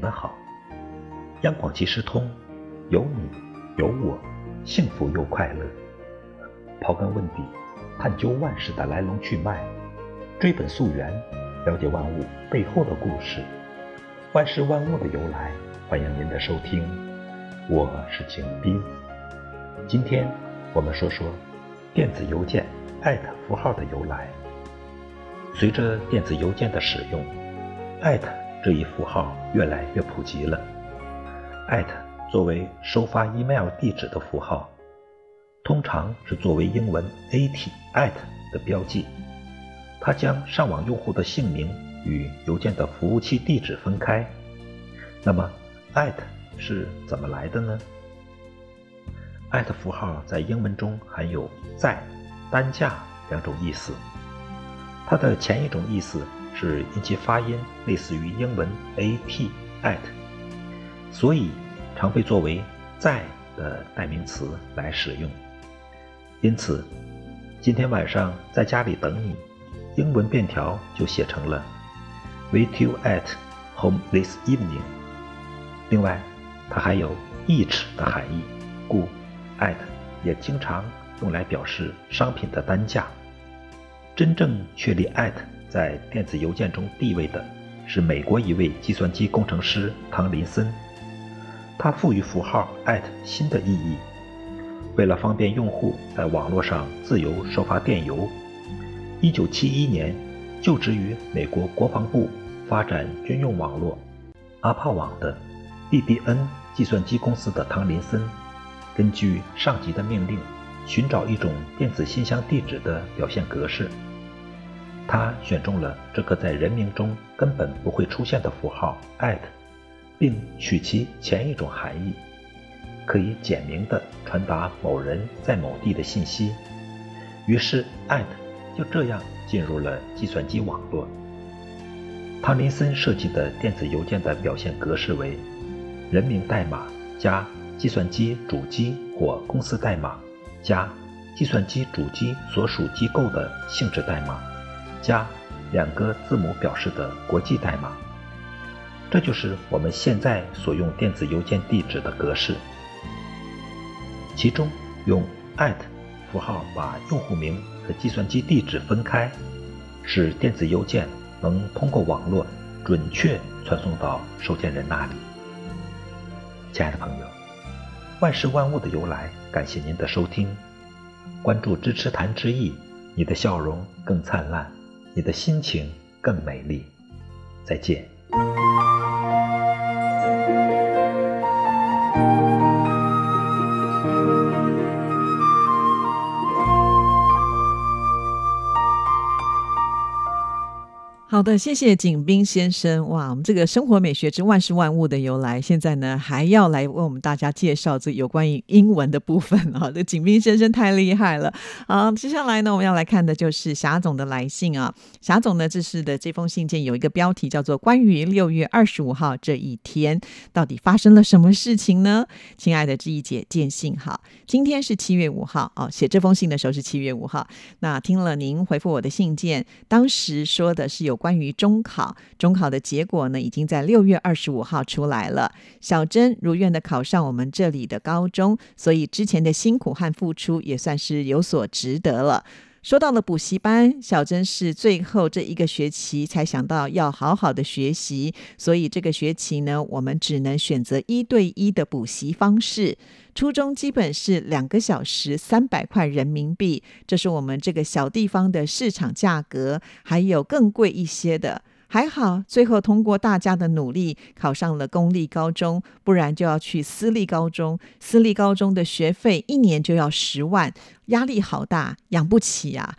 们好！央广即时通，有你有我，幸福又快乐。刨根问底，探究万事的来龙去脉，追本溯源，了解万物背后的故事，万事万物的由来。欢迎您的收听，我是景斌。今天我们说说电子邮件艾特符号的由来。随着电子邮件的使用，艾特。这一符号越来越普及了。艾特作为收发 email 地址的符号，通常是作为英文 at at 的标记。它将上网用户的姓名与邮件的服务器地址分开。那么，at 是怎么来的呢？at 符号在英文中含有在、单价两种意思。它的前一种意思。是因其发音类似于英文 at at，所以常被作为在的代名词来使用。因此，今天晚上在家里等你，英文便条就写成了 Wait you at home this evening。另外，它还有 each 的含义，故 at 也经常用来表示商品的单价。真正确立 at。在电子邮件中地位的是美国一位计算机工程师唐林森，他赋予符号新的意义。为了方便用户在网络上自由收发电邮，1971年就职于美国国防部发展军用网络阿帕网的 BBN 计算机公司的唐林森，根据上级的命令，寻找一种电子信箱地址的表现格式。他选中了这个在人名中根本不会出现的符号 at，并取其前一种含义，可以简明地传达某人在某地的信息。于是 at 就这样进入了计算机网络。汤林森设计的电子邮件的表现格式为：人名代码加计算机主机或公司代码加计算机主机所属机构的性质代码。加两个字母表示的国际代码，这就是我们现在所用电子邮件地址的格式。其中用 at 符号把用户名和计算机地址分开，使电子邮件能通过网络准确传送到收件人那里。亲爱的朋友，万事万物的由来，感谢您的收听，关注支持谈之意，你的笑容更灿烂。你的心情更美丽。再见。好的，谢谢景斌先生。哇，我们这个生活美学之万事万物的由来，现在呢还要来为我们大家介绍这有关于英文的部分啊。这景斌先生太厉害了。好，接下来呢我们要来看的就是霞总的来信啊。霞总呢这是的这封信件有一个标题叫做“关于六月二十五号这一天到底发生了什么事情呢？”亲爱的志毅姐，见信好。今天是七月五号哦，写这封信的时候是七月五号。那听了您回复我的信件，当时说的是有。关于中考，中考的结果呢，已经在六月二十五号出来了。小珍如愿的考上我们这里的高中，所以之前的辛苦和付出也算是有所值得了。说到了补习班，小珍是最后这一个学期才想到要好好的学习，所以这个学期呢，我们只能选择一对一的补习方式。初中基本是两个小时三百块人民币，这是我们这个小地方的市场价格，还有更贵一些的。还好最后通过大家的努力考上了公立高中，不然就要去私立高中。私立高中的学费一年就要十万。压力好大，养不起呀！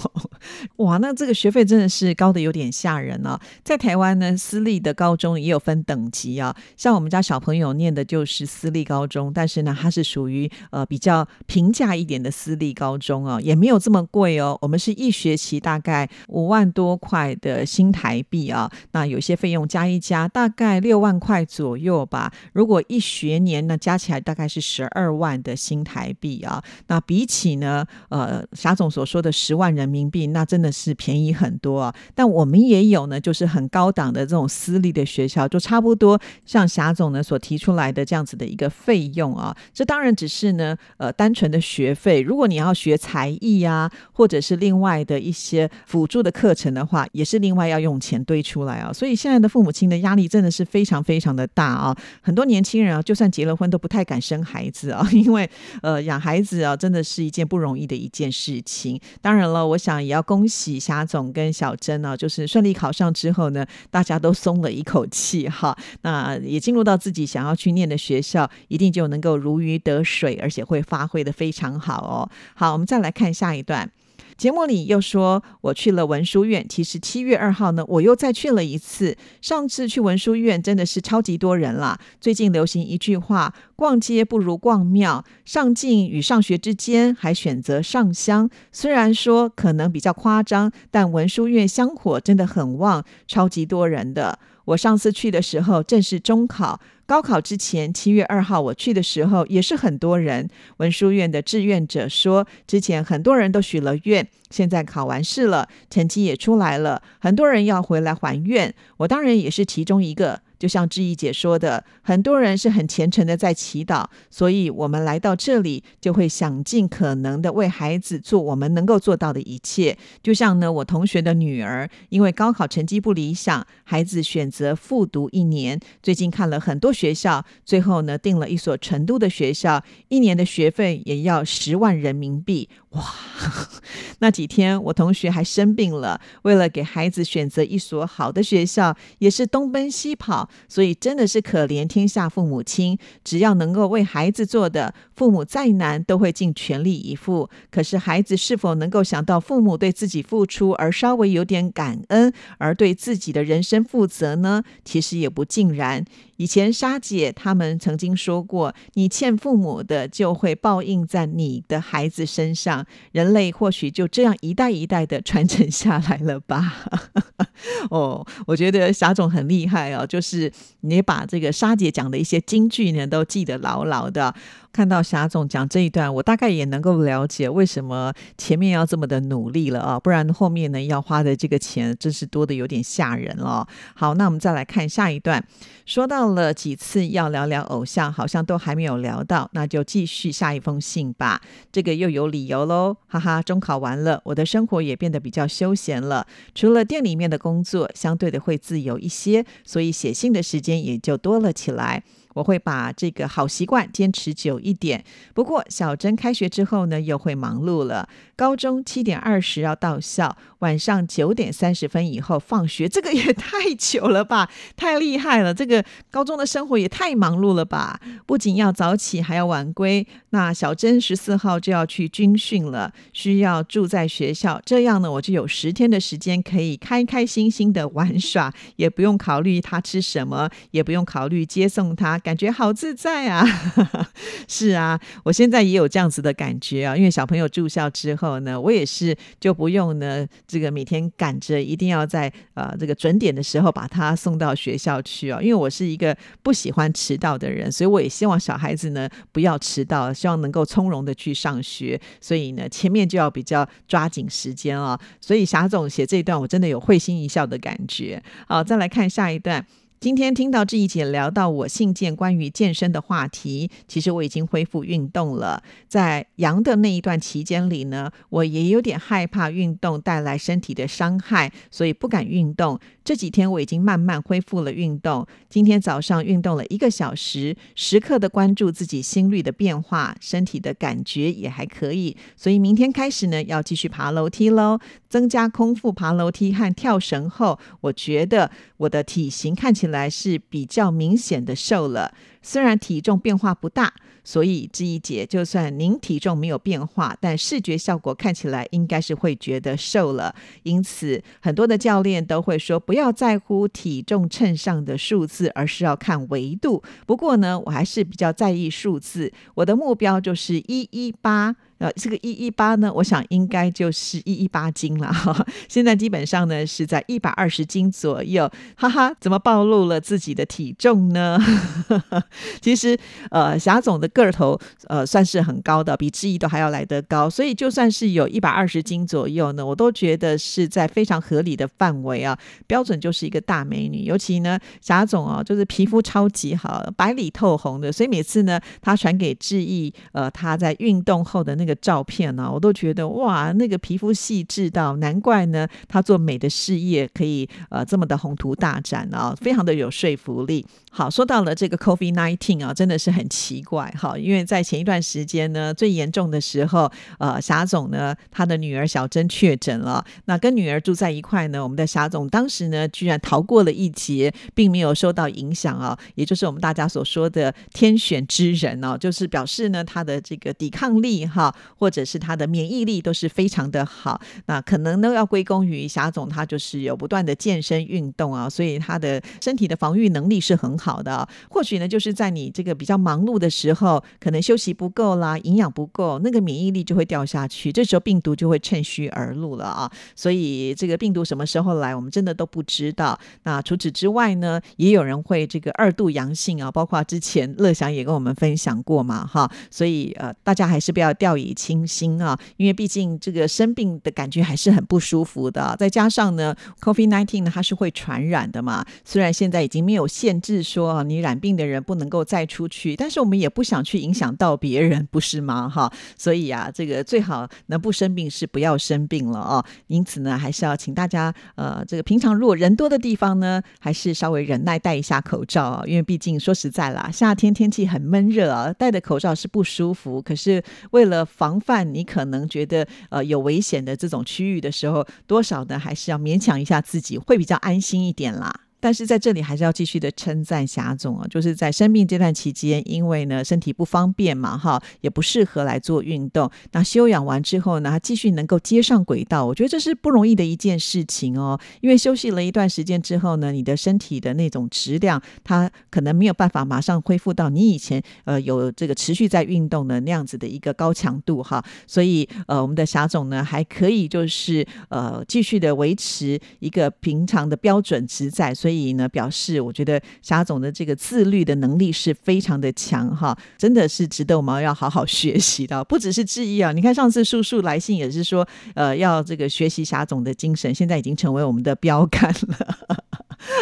哇，那这个学费真的是高的有点吓人哦。在台湾呢，私立的高中也有分等级啊。像我们家小朋友念的就是私立高中，但是呢，它是属于呃比较平价一点的私立高中哦，也没有这么贵哦。我们是一学期大概五万多块的新台币啊，那有些费用加一加，大概六万块左右吧。如果一学年呢，加起来大概是十二万的新台币啊。那比起起呢，呃，霞总所说的十万人民币，那真的是便宜很多啊。但我们也有呢，就是很高档的这种私立的学校，就差不多像霞总呢所提出来的这样子的一个费用啊。这当然只是呢，呃，单纯的学费。如果你要学才艺啊，或者是另外的一些辅助的课程的话，也是另外要用钱堆出来啊。所以现在的父母亲的压力真的是非常非常的大啊。很多年轻人啊，就算结了婚都不太敢生孩子啊，因为呃，养孩子啊，真的是。一件不容易的一件事情，当然了，我想也要恭喜霞总跟小珍呢，就是顺利考上之后呢，大家都松了一口气哈。那也进入到自己想要去念的学校，一定就能够如鱼得水，而且会发挥的非常好哦。好，我们再来看下一段。节目里又说，我去了文殊院。其实七月二号呢，我又再去了一次。上次去文殊院真的是超级多人啦。最近流行一句话：逛街不如逛庙。上进与上学之间，还选择上香。虽然说可能比较夸张，但文殊院香火真的很旺，超级多人的。我上次去的时候正是中考。高考之前，七月二号我去的时候也是很多人。文殊院的志愿者说，之前很多人都许了愿，现在考完试了，成绩也出来了，很多人要回来还愿。我当然也是其中一个。就像志毅姐说的，很多人是很虔诚的在祈祷，所以我们来到这里就会想尽可能的为孩子做我们能够做到的一切。就像呢，我同学的女儿因为高考成绩不理想，孩子选择复读一年。最近看了很多学校，最后呢定了一所成都的学校，一年的学费也要十万人民币。哇，那几天我同学还生病了，为了给孩子选择一所好的学校，也是东奔西跑，所以真的是可怜天下父母亲。只要能够为孩子做的，父母再难都会尽全力以赴。可是孩子是否能够想到父母对自己付出而稍微有点感恩，而对自己的人生负责呢？其实也不尽然。以前沙姐他们曾经说过：“你欠父母的，就会报应在你的孩子身上。”人类或许就这样一代一代的传承下来了吧？哦，我觉得霞总很厉害哦，就是你把这个沙姐讲的一些金句呢，都记得牢牢的。看到霞总讲这一段，我大概也能够了解为什么前面要这么的努力了啊，不然后面呢要花的这个钱真是多的有点吓人了。好，那我们再来看下一段，说到了几次要聊聊偶像，好像都还没有聊到，那就继续下一封信吧。这个又有理由喽，哈哈，中考完了，我的生活也变得比较休闲了，除了店里面的工作作，相对的会自由一些，所以写信的时间也就多了起来。我会把这个好习惯坚持久一点。不过小珍开学之后呢，又会忙碌了。高中七点二十要到校，晚上九点三十分以后放学，这个也 太久了吧，太厉害了！这个高中的生活也太忙碌了吧，不仅要早起，还要晚归。那小珍十四号就要去军训了，需要住在学校，这样呢，我就有十天的时间可以开开心心的玩耍，也不用考虑他吃什么，也不用考虑接送他。感觉好自在啊！是啊，我现在也有这样子的感觉啊。因为小朋友住校之后呢，我也是就不用呢，这个每天赶着一定要在呃这个准点的时候把他送到学校去啊。因为我是一个不喜欢迟到的人，所以我也希望小孩子呢不要迟到，希望能够从容的去上学。所以呢，前面就要比较抓紧时间啊。所以霞总写这一段，我真的有会心一笑的感觉。好，再来看下一段。今天听到这一节聊到我信件关于健身的话题，其实我已经恢复运动了。在阳的那一段期间里呢，我也有点害怕运动带来身体的伤害，所以不敢运动。这几天我已经慢慢恢复了运动。今天早上运动了一个小时，时刻的关注自己心率的变化，身体的感觉也还可以。所以明天开始呢，要继续爬楼梯喽。增加空腹爬楼梯和跳绳后，我觉得我的体型看起来是比较明显的瘦了，虽然体重变化不大。所以这一节，就算您体重没有变化，但视觉效果看起来应该是会觉得瘦了。因此，很多的教练都会说，不要在乎体重秤上的数字，而是要看维度。不过呢，我还是比较在意数字，我的目标就是一一八。呃，这个一一八呢，我想应该就是一一八斤了哈。现在基本上呢是在一百二十斤左右，哈哈，怎么暴露了自己的体重呢？其实，呃，霞总的个头呃算是很高的，比志毅都还要来得高，所以就算是有一百二十斤左右呢，我都觉得是在非常合理的范围啊，标准就是一个大美女。尤其呢，霞总哦，就是皮肤超级好，白里透红的，所以每次呢，他传给志毅，呃，他在运动后的那个照片呢，我都觉得哇，那个皮肤细致到，难怪呢，他做美的事业可以呃这么的宏图大展啊，非常的有说服力。好，说到了这个 COVID nineteen 啊，真的是很奇怪哈，因为在前一段时间呢，最严重的时候，呃，霞总呢，他的女儿小珍确诊了，那跟女儿住在一块呢，我们的霞总当时呢，居然逃过了一劫，并没有受到影响啊，也就是我们大家所说的天选之人哦，就是表示呢，他的这个抵抗力哈。或者是他的免疫力都是非常的好，那可能呢要归功于霞总，他就是有不断的健身运动啊，所以他的身体的防御能力是很好的。或许呢，就是在你这个比较忙碌的时候，可能休息不够啦，营养不够，那个免疫力就会掉下去，这时候病毒就会趁虚而入了啊。所以这个病毒什么时候来，我们真的都不知道。那除此之外呢，也有人会这个二度阳性啊，包括之前乐祥也跟我们分享过嘛，哈。所以呃，大家还是不要掉以。清新啊，因为毕竟这个生病的感觉还是很不舒服的。再加上呢，COVID nineteen 呢，它是会传染的嘛。虽然现在已经没有限制说你染病的人不能够再出去，但是我们也不想去影响到别人，不是吗？哈，所以啊，这个最好能不生病是不要生病了啊。因此呢，还是要请大家呃，这个平常如果人多的地方呢，还是稍微忍耐戴一下口罩啊。因为毕竟说实在啦，夏天天气很闷热啊，戴的口罩是不舒服。可是为了防范你可能觉得呃有危险的这种区域的时候，多少呢还是要勉强一下自己，会比较安心一点啦。但是在这里还是要继续的称赞霞总啊，就是在生病这段期间，因为呢身体不方便嘛，哈，也不适合来做运动。那休养完之后呢，他继续能够接上轨道，我觉得这是不容易的一件事情哦。因为休息了一段时间之后呢，你的身体的那种质量，它可能没有办法马上恢复到你以前呃有这个持续在运动的那样子的一个高强度哈。所以呃，我们的霞总呢还可以就是呃继续的维持一个平常的标准值在。所以所以呢，表示我觉得霞总的这个自律的能力是非常的强哈，真的是值得我们要好好学习的。不只是质疑啊，你看上次叔叔来信也是说，呃，要这个学习霞总的精神，现在已经成为我们的标杆了。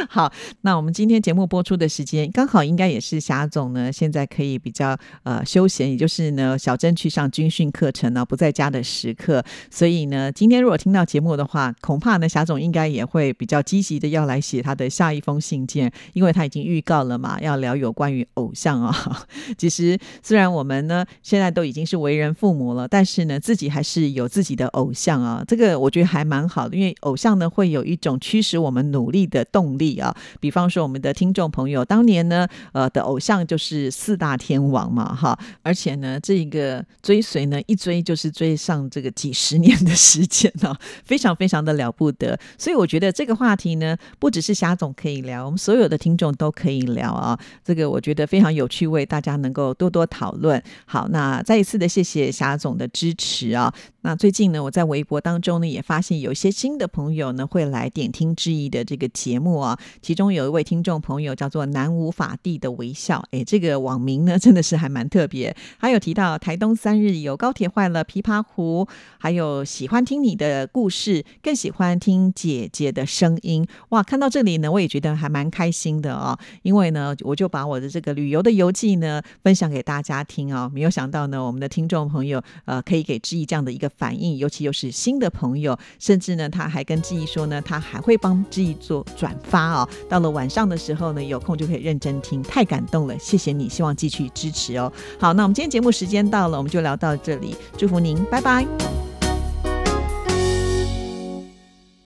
好，那我们今天节目播出的时间刚好应该也是霞总呢，现在可以比较呃休闲，也就是呢小珍去上军训课程呢，不在家的时刻。所以呢，今天如果听到节目的话，恐怕呢霞总应该也会比较积极的要来写他的下一封信件，因为他已经预告了嘛，要聊有关于偶像啊。其实虽然我们呢现在都已经是为人父母了，但是呢自己还是有自己的偶像啊。这个我觉得还蛮好的，因为偶像呢会有一种驱使我们努力的动。力啊，比方说我们的听众朋友当年呢，呃的偶像就是四大天王嘛，哈，而且呢，这一个追随呢，一追就是追上这个几十年的时间呢，非常非常的了不得。所以我觉得这个话题呢，不只是霞总可以聊，我们所有的听众都可以聊啊。这个我觉得非常有趣味，大家能够多多讨论。好，那再一次的谢谢霞总的支持啊。那最近呢，我在微博当中呢，也发现有一些新的朋友呢，会来点听之意的这个节目啊。其中有一位听众朋友叫做南无法地的微笑，哎，这个网名呢真的是还蛮特别。还有提到台东三日游高铁坏了，琵琶湖，还有喜欢听你的故事，更喜欢听姐姐的声音。哇，看到这里呢，我也觉得还蛮开心的哦。因为呢，我就把我的这个旅游的游记呢分享给大家听啊。没有想到呢，我们的听众朋友呃可以给志毅这样的一个反应，尤其又是新的朋友，甚至呢他还跟志毅说呢，他还会帮志毅做转发。哦，到了晚上的时候呢，有空就可以认真听，太感动了，谢谢你，希望继续支持哦。好，那我们今天节目时间到了，我们就聊到这里，祝福您，拜拜。